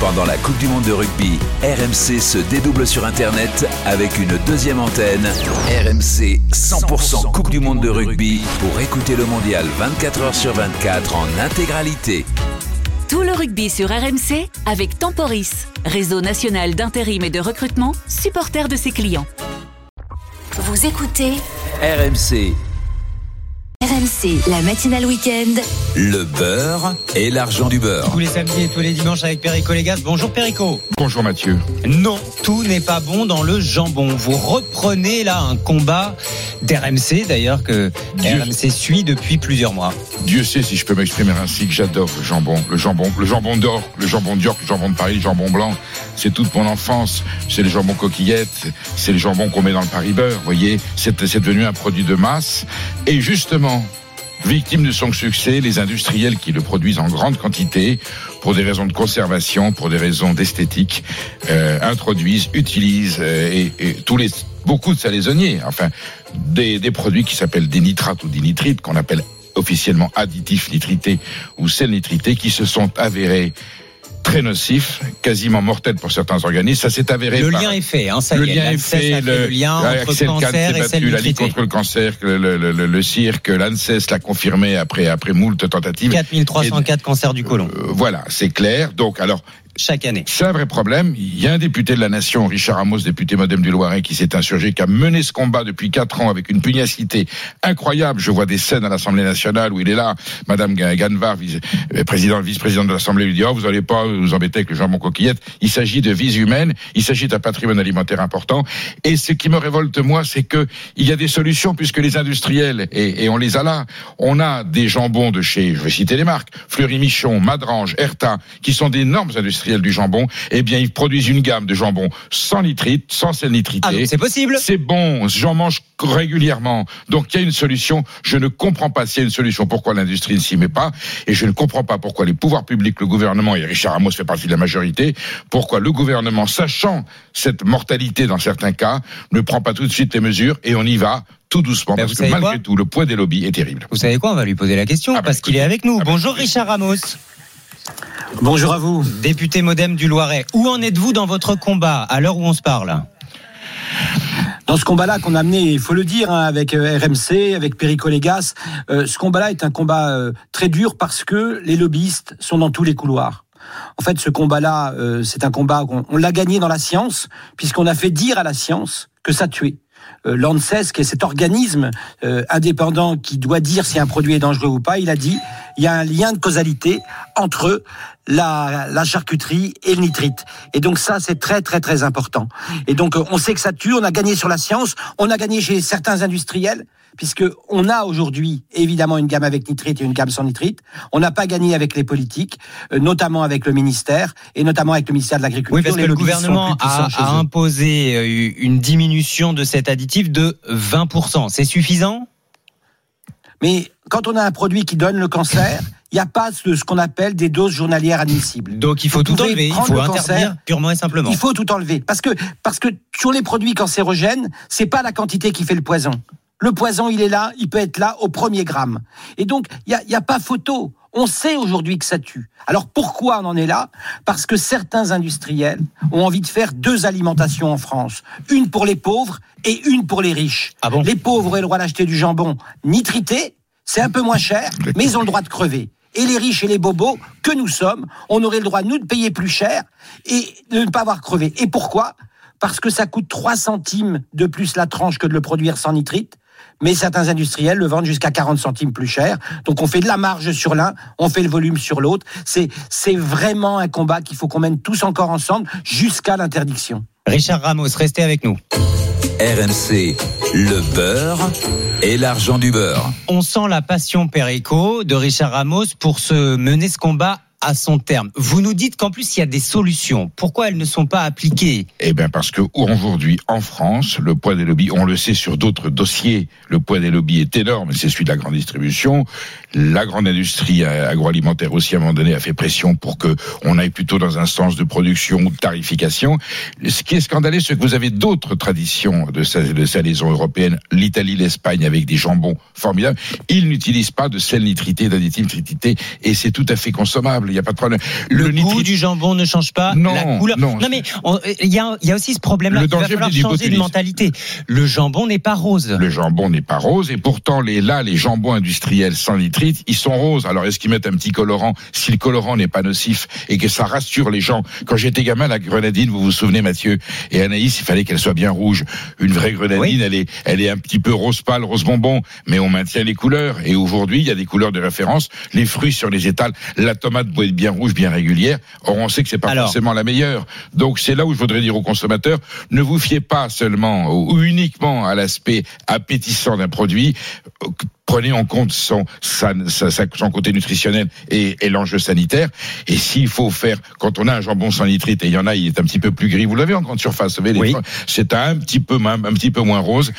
Pendant la Coupe du Monde de rugby, RMC se dédouble sur Internet avec une deuxième antenne. RMC 100% Coupe du Monde de rugby pour écouter le mondial 24 h sur 24 en intégralité. Tout le rugby sur RMC avec Temporis, réseau national d'intérim et de recrutement, supporter de ses clients. Vous écoutez RMC, RMC, la matinale week-end. le beurre et l'argent du beurre. Tous les samedis et tous les dimanches avec Perico Légas. Bonjour Perico. Bonjour Mathieu. Non, tout n'est pas bon dans le jambon. Vous reprenez là un combat d'RMC d'ailleurs que Dieu. RMC suit depuis plusieurs mois. Dieu sait si je peux m'exprimer ainsi que j'adore le jambon. Le jambon, le jambon d'or, le jambon d'York, le jambon de Paris, le jambon blanc. C'est toute mon enfance. C'est le jambon coquillette. C'est le jambon qu'on met dans le Paris beurre. Vous voyez, c'est c'est devenu un produit de masse. Et justement, victime de son succès, les industriels qui le produisent en grande quantité, pour des raisons de conservation, pour des raisons d'esthétique, euh, introduisent, utilisent euh, et, et tous les beaucoup de salaisonniers, enfin des, des produits qui s'appellent des nitrates ou des nitrites qu'on appelle officiellement additifs nitrités ou sels nitrités qui se sont avérés très nocifs, quasiment mortels pour certains organismes. Ça s'est avéré. Le par- lien est fait, hein, ça le y est. lien est fait, le, lien ouais, entre Axel cancer et battu, la Ligue contre le cancer, le, le, le, le, le CIRC, l'ANSES l'a confirmé après, après moult tentatives. 4304 cancers du côlon Euh, voilà, c'est clair. Donc, alors, chaque année. c'est un vrai problème. Il y a un député de la Nation, Richard Amos, député modem du Loiret, qui s'est insurgé, qui a mené ce combat depuis quatre ans avec une pugnacité incroyable. Je vois des scènes à l'Assemblée nationale où il est là. Madame Ga- Ganvar, vice- euh, président, vice-présidente de l'Assemblée, lui dit, oh, vous allez pas vous embêter avec le jambon coquillette. Il s'agit de vies humaines. Il s'agit d'un patrimoine alimentaire important. Et ce qui me révolte, moi, c'est que il y a des solutions puisque les industriels, et, et on les a là, on a des jambons de chez, je vais citer les marques, Fleury Michon, Madrange, Erta, qui sont d'énormes industriels du jambon. Eh bien, ils produisent une gamme de jambons sans nitrite, sans sel nitrité. Ah c'est possible C'est bon, j'en mange régulièrement. Donc il y a une solution. Je ne comprends pas s'il y a une solution pourquoi l'industrie ne s'y met pas. Et je ne comprends pas pourquoi les pouvoirs publics, le gouvernement, et Richard Amos fait partie de la majorité, pourquoi le gouvernement, sachant cette mortalité dans certains cas, ne prend pas tout de suite les mesures et on y va tout doucement. Ben, parce que malgré tout, le poids des lobbies est terrible. Vous savez quoi? On va lui poser la question Ah bah, parce qu'il est avec nous. Ah bah, Bonjour. Richard Ramos, Bonjour à vous. député modem du Loiret. Où en êtes-vous dans votre combat à l'heure où on se parle? Dans ce combat-là qu'on a mené, il faut le dire, hein, avec euh, RMC, avec Perico Légas, euh, ce combat-là est un combat euh, très dur parce que les lobbyistes sont dans tous les couloirs. En fait, ce combat-là, euh, c'est un combat qu'on on l'a gagné dans la science, puisqu'on a fait dire à la science que ça tuait. L'ANSES, qui est cet organisme indépendant qui doit dire si un produit est dangereux ou pas, il a dit il y a un lien de causalité entre la, la charcuterie et le nitrite. Et donc ça, c'est très très très important. Et donc euh, on sait que ça tue, on a gagné sur la science, on a gagné chez certains industriels, puisque on a aujourd'hui évidemment une gamme avec nitrite et une gamme sans nitrite. On n'a pas gagné avec les politiques, euh, notamment avec le ministère et notamment avec le ministère de l'Agriculture. Oui, parce que le gouvernement a, imposé euh, une diminution de cet additif de 20%. C'est suffisant? Mais quand on a un produit qui donne le cancer, il n'y a pas de ce qu'on appelle des doses journalières admissibles. Donc il faut tout enlever, il faut interdire cancer, purement et simplement. Il faut tout enlever parce que parce que sur les produits cancérogènes, c'est pas la quantité qui fait le poison. Le poison, il est là, il peut être là au premier gramme. Et donc, il y a, il y a pas photo. On sait aujourd'hui que ça tue. Alors pourquoi on en est là? Parce que certains industriels ont envie de faire deux alimentations en France. Une pour les pauvres et une pour les riches. Ah bon? Les pauvres auraient le droit d'acheter du jambon nitrité, c'est un peu moins cher, mais ils ont le droit de crever. Et les riches et les bobos que nous sommes, on aurait le droit, nous, de payer plus cher et de ne pas avoir crevé. Et pourquoi? Parce que ça coûte 3 centimes de plus la tranche que de le produire sans nitrite. Mais certains industriels le vendent jusqu'à 40 centimes plus cher. Donc on fait de la marge sur l'un, on fait le volume sur l'autre. C'est, c'est vraiment un combat qu'il faut qu'on mène tous encore ensemble jusqu'à l'interdiction. Richard Ramos, restez avec nous. RMC, le beurre et l'argent du beurre. On sent la passion Perico de Richard Ramos pour se mener ce combat à son terme. Vous nous dites qu'en plus il y a des solutions. Pourquoi elles ne sont pas appliquées? Eh bien parce que aujourd'hui en France, le poids des lobbies, on le sait sur d'autres dossiers, le poids des lobbies est énorme, c'est celui de la grande distribution. La grande industrie agroalimentaire aussi à un moment donné a fait pression pour que on aille plutôt dans un sens de production ou de tarification. Ce qui est scandaleux, c'est que vous avez d'autres traditions de, sa- de salaison européenne, l'Italie, l'Espagne avec des jambons formidables. Ils n'utilisent pas de sel nitrité, d'additifs nitrités et c'est tout à fait consommable. Il n'y a pas de problème. Le, goût du jambon ne change pas, Non, la couleur. non. mais on- il y a, il y a aussi ce problème-là. Le Il va falloir changer de mentalité. Le jambon n'est pas rose. Le jambon n'est pas rose et pourtant les là les jambons industriels sans nitrite ils sont roses. Alors est-ce qu'ils mettent un petit colorant Si le colorant n'est pas nocif et que ça rassure les gens? Quand j'étais gamin la grenadine, vous vous souvenez Mathieu et Anaïs, il fallait qu'elle soit bien rouge. Une vraie grenadine, Oui. elle est elle est un petit peu rose pâle, rose bonbon, mais on maintient les couleurs et aujourd'hui il y a des couleurs de référence. Les fruits sur les étals, la tomate être bien rouge, bien régulière. Or on sait que c'est pas Alors. forcément la meilleure. Donc c'est là où je voudrais dire aux consommateurs ne vous fiez pas seulement ou uniquement à l'aspect appétissant d'un produit. Prenez en compte son, sa- sa- sa- son côté nutritionnel et, et l'enjeu sanitaire. Et s'il faut faire, quand on a un jambon sans nitrite, et il y en a, il est un petit peu plus gris, vous l'avez en grande surface, vous savez, Oui. c'est un petit peu, un petit peu moins rose.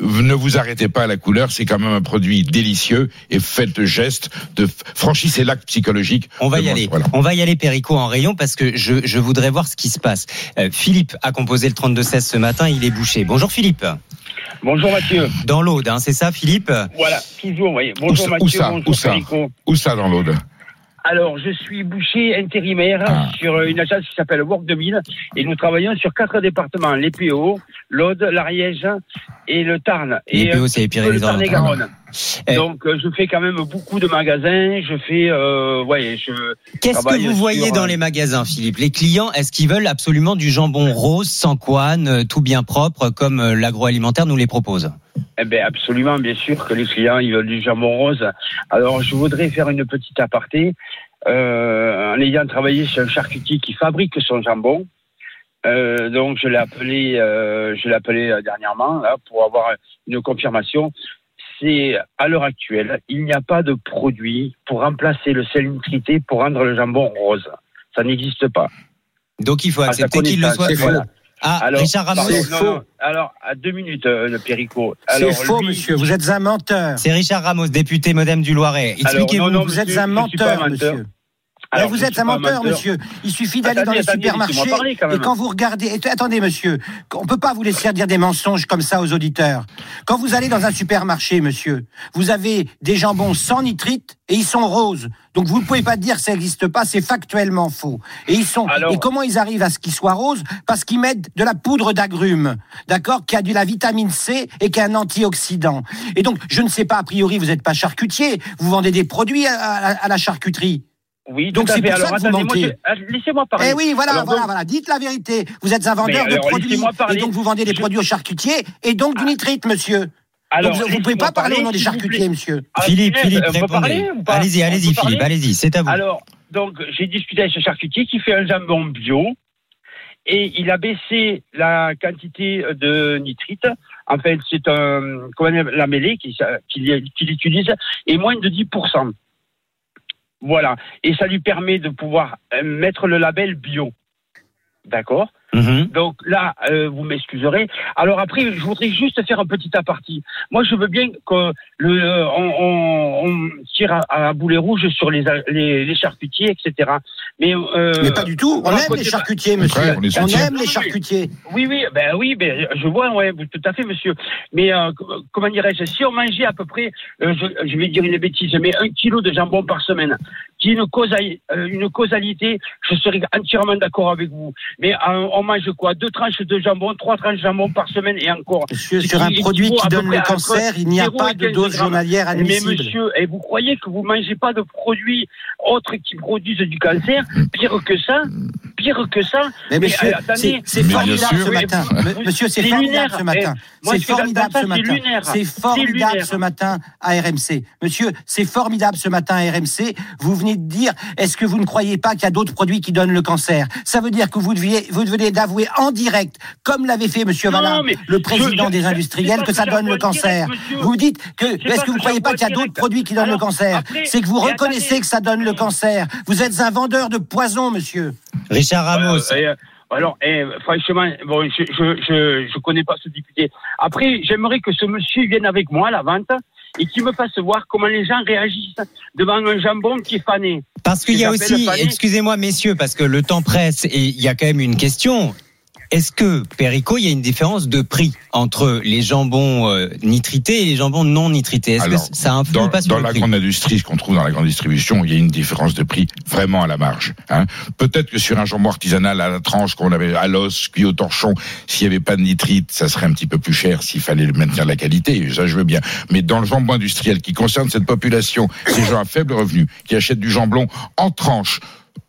Ne vous arrêtez pas à la couleur, c'est quand même un produit délicieux et faites le geste de franchissez l'acte psychologique. On va y manger. aller. Voilà. On va y aller, Perico, en rayon, parce que je, je voudrais voir ce qui se passe. Euh, Philippe a composé le 32-16 ce matin, il est bouché. Bonjour Philippe. Bonjour Mathieu. Dans l'Aude, hein, c'est ça Philippe? Voilà, toujours, oui. Bonjour Mathieu, où ça bonjour Où ça Perico. Où ça dans l'Aude? Alors, je suis boucher intérimaire Ah. sur une agence qui s'appelle Work 2000 et nous travaillons sur quatre départements, les PO, l'Aude, l'Ariège et le Tarn. Les et PO, un c'est les le Pyrénées-Orientales. Tarn-et-Garonne. Eh. Donc, euh, je fais quand même beaucoup de magasins. Je fais, euh, ouais, je. Qu'est-ce que vous voyez sur, dans euh, les magasins, Philippe? Les clients, est-ce qu'ils veulent absolument du jambon rose, sans couane, euh, tout bien propre, comme euh, l'agroalimentaire nous les propose? Eh ben absolument, bien sûr que les clients ils veulent du jambon rose. Alors je voudrais faire une petite aparté. Euh, en ayant travaillé chez un charcutier qui fabrique son jambon, euh, donc je l'ai appelé, euh, je l'ai appelé dernièrement là, pour avoir une confirmation. C'est à l'heure actuelle, il n'y a pas de produit pour remplacer le sel nitrité pour rendre le jambon rose. Ça n'existe pas. Donc il faut accepter qu'il le soit. Voilà. Ah, Alors, Richard Ramos, non, non. Alors à deux minutes, euh, le Péricot. C'est faux, lui- monsieur. Vous êtes un menteur. c'est Richard Ramos, député modem du Loiret. Expliquez-vous. non, non, Vous monsieur, êtes menteur, un menteur. monsieur. Alors, vous êtes un menteur, monsieur. Il suffit d'aller dans les supermarchés laissez-moi parler, quand et quand vous regardez. et- attendez, monsieur, on peut pas vous laisser dire des mensonges comme ça aux auditeurs. Quand vous allez dans un supermarché, monsieur, vous avez des jambons sans nitrite et ils sont roses. Donc vous ne pouvez pas dire que ça n'existe pas, c'est factuellement faux. Et ils sont. Alors- et comment ils arrivent à ce qu'ils soient roses? Parce qu'ils mettent de la poudre d'agrumes, d'accord, qui a de la vitamine C et qui est un antioxydant. Et donc je ne sais pas a priori, vous n'êtes pas charcutier, vous vendez des produits à- à- à la charcuterie. Oui, Donc c'est pour ça Alors, que vous mentez. je- ah, Laissez-moi parler. Eh oui, voilà, Alors, voilà, donc- voilà. Dites la vérité. Vous êtes un vendeur de produits et donc vous vendez des Je- produits aux charcutiers et donc du nitrite, monsieur. Alors, donc vous ne pouvez pas parler au nom des charcutiers, monsieur. Ah, Philippe, Philippe, répondez. Allez-y, allez-y, Philippe, allez-y, c'est à vous. Alors, donc, j'ai discuté avec ce charcutier qui fait un jambon bio et il a baissé la quantité de nitrite. En fait, c'est un, comment dire, la mêlée qu'il qu'il- qu'il utilise est moins de 10%. Voilà. Et ça lui permet de pouvoir euh, mettre le label bio. D'accord Mhm. donc là, euh, vous m'excuserez. Alors après, je voudrais juste faire un petit aparté. Moi, je veux bien que le, euh, on, on- on tire à, à boulet rouge sur les, les, les charcutiers, etc. Mais, euh, Mais pas du tout. On voilà, aime côté- les charcutiers, monsieur. on les On soutient. aime les charcutiers. Oui, oui, ben oui, ben je vois, ouais, tout à fait, monsieur. Mais euh, co- comment dirais-je Si on mangeait à peu près, euh, je, je vais dire une bêtise, mais un kilo de jambon par semaine, qui est une, causa- une causalité, je serais entièrement d'accord avec vous. Mais euh, on mange quoi? Deux tranches de jambon, trois tranches de jambon par semaine et encore. Monsieur, sur un produit qui donne le cancer, il n'y a 0 pas de 15 dose grammes. journalière Mais admissible. monsieur, et vous croyez que vous mangez pas de produits autres qui produisent du cancer Pire que ça? Pire que ça Mais monsieur, c'est- formidable ce matin. Monsieur, c'est formidable matin. Eh, moi, C'est formidable ce matin. C'est formidable ce matin à RMC. Monsieur, c'est formidable ce matin à RMC. Vous venez de dire, est-ce que vous ne croyez pas qu'il y a d'autres produits qui donnent le cancer? Ça veut dire que vous deviez, vous venez d'avouer en direct, comme l'avait fait Monsieur Valin, le président des industriels, que ça donne le cancer. Vous dites que, est-ce que vous ne croyez pas qu'il y a d'autres produits qui donnent le cancer? C'est que vous reconnaissez que ça donne le cancer. Vous êtes un vendeur de poison, monsieur. Richard Ramos. Euh, alors, eh, franchement, bon, je, je, je, je connais pas ce député. Après, j'aimerais que ce monsieur vienne avec moi à la vente et qu'il me fasse voir comment les gens réagissent devant un jambon qui est fané. Parce qu'il y a aussi, excusez-moi messieurs, parce que le temps presse et il y a quand même une question. Est-ce que, Perico, il y a une différence de prix entre les jambons euh, nitrités et les jambons non nitrités? Est-ce que ça influe dans, ou pas sur dans le la prix? grande industrie, ce qu'on trouve dans la grande distribution, il y a une différence de prix vraiment à la marge. Hein. Peut-être que sur un jambon artisanal à la tranche qu'on avait à l'os, cuit au torchon, s'il n'y avait pas de nitrite, ça serait un petit peu plus cher s'il fallait maintenir la qualité. Ça, je veux bien. Mais dans le jambon industriel qui concerne cette population, ces gens à faible revenu, qui achètent du jambon en tranche,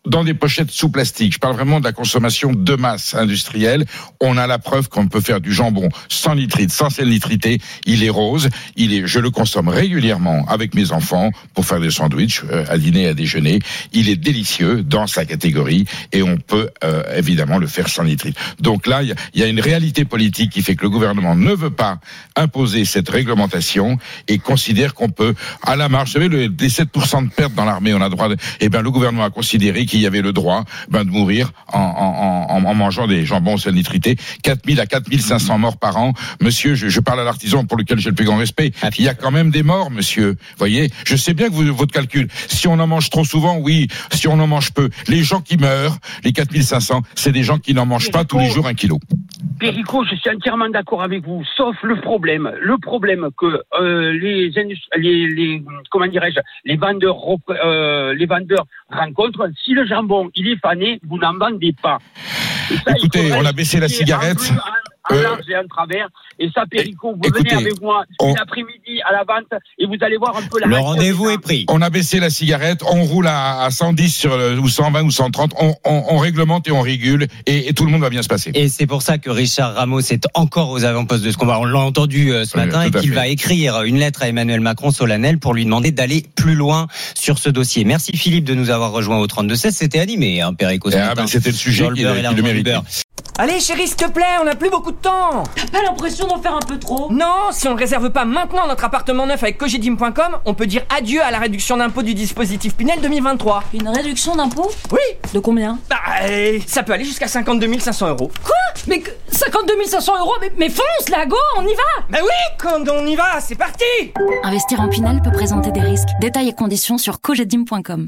dans des pochettes sous plastique. Je parle vraiment de la consommation de masse industrielle. On a la preuve qu'on peut faire du jambon sans nitrite, sans sel nitrité. Il est rose. Il est, je le consomme régulièrement avec mes enfants pour faire des sandwichs euh, à dîner, à déjeuner. Il est délicieux dans sa catégorie et on peut euh, évidemment le faire sans nitrite. Donc là, il y y, a une réalité politique qui fait que le gouvernement ne veut pas imposer cette réglementation et considère qu'on peut, à la marge, vous savez, le, les 7% de pertes dans l'armée, on a droit de, eh ben, le gouvernement a considéré qu'il y avait le droit, ben, de mourir en, en, en, en mangeant des jambons sel nitrité. 4000 à 4500 morts par an. Monsieur, je, je parle à l'artisan pour lequel j'ai le plus grand respect. Il y a quand même des morts, monsieur. Voyez, je sais bien que vous, votre calcul, si on en mange trop souvent, oui. Si on en mange peu, les gens qui meurent, les 4500, c'est des gens qui n'en mangent pas tous les jours un kilo. Perico, je suis entièrement d'accord avec vous, sauf le problème, le problème que euh, les, les, les comment dirais-je, les vendeurs, euh, les vendeurs rencontrent. Si le jambon il est fané, vous n'en vendez pas. Ça, Écoutez, on a baissé la cigarette. En, bleu, en- Euh, large et en travers. Et ça, Perico, vous écoutez, venez avec moi on- une après-midi à la vente et vous allez voir un peu la Le rendez-vous est pris. On a baissé la cigarette, on roule à, à 110 sur le, ou 120 ou 130, on, on, on réglemente et on régule et, et tout le monde va bien se passer. Et c'est pour ça que Richard Ramos est encore aux avant-postes de ce combat. On l'a entendu euh, ce Oui, matin et qu'il va écrire une lettre à Emmanuel Macron solennelle pour lui demander d'aller plus loin sur ce dossier. Merci Philippe de nous avoir rejoint au 32-16. C'était animé, hein, Perico, ce Ah, ben, C'était le sujet le qui, le beurre. Allez chérie, s'il te plaît, on n'a plus beaucoup de temps T'as pas l'impression d'en faire un peu trop? Non, si on ne réserve pas maintenant notre appartement neuf avec cogedim.com, on peut dire adieu à la réduction d'impôt du dispositif Pinel 2023. Une réduction d'impôt Oui De combien? Bah, euh, ça peut aller jusqu'à 52 500 euros. Quoi? Mais que- 52 500 euros mais, mais fonce, là, go, on y va Bah oui, quand on y va, c'est parti Investir en Pinel peut présenter des risques. Détails et conditions sur cogedim.com.